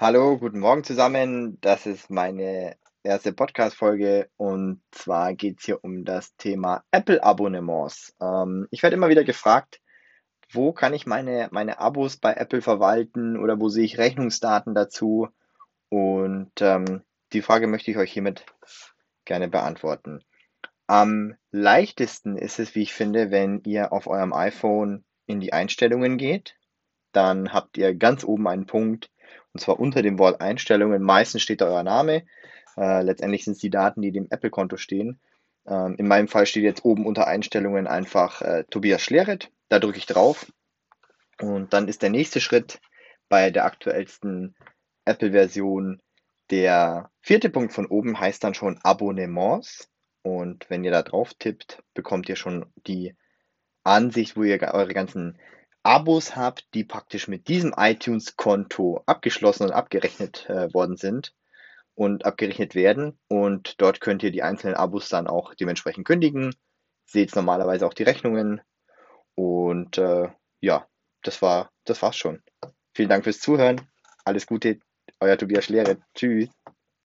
Hallo, guten Morgen zusammen. Das ist meine erste Podcast-Folge und zwar geht es hier um das Thema Apple-Abonnements. Ähm, ich werde immer wieder gefragt, wo kann ich meine, meine Abos bei Apple verwalten oder wo sehe ich Rechnungsdaten dazu? Und ähm, die Frage möchte ich euch hiermit gerne beantworten. Am leichtesten ist es, wie ich finde, wenn ihr auf eurem iPhone in die Einstellungen geht. Dann habt ihr ganz oben einen Punkt, und zwar unter dem Wort Einstellungen. Meistens steht da euer Name. Äh, letztendlich sind es die Daten, die dem Apple-Konto stehen. Ähm, in meinem Fall steht jetzt oben unter Einstellungen einfach äh, Tobias Schleret. Da drücke ich drauf. Und dann ist der nächste Schritt bei der aktuellsten Apple-Version der vierte Punkt von oben heißt dann schon Abonnements. Und wenn ihr da drauf tippt, bekommt ihr schon die Ansicht, wo ihr eure ganzen Abos habt, die praktisch mit diesem iTunes-Konto abgeschlossen und abgerechnet äh, worden sind und abgerechnet werden. Und dort könnt ihr die einzelnen Abos dann auch dementsprechend kündigen. Seht normalerweise auch die Rechnungen. Und äh, ja, das war das war's schon. Vielen Dank fürs Zuhören. Alles Gute, euer Tobias Schlere. Tschüss.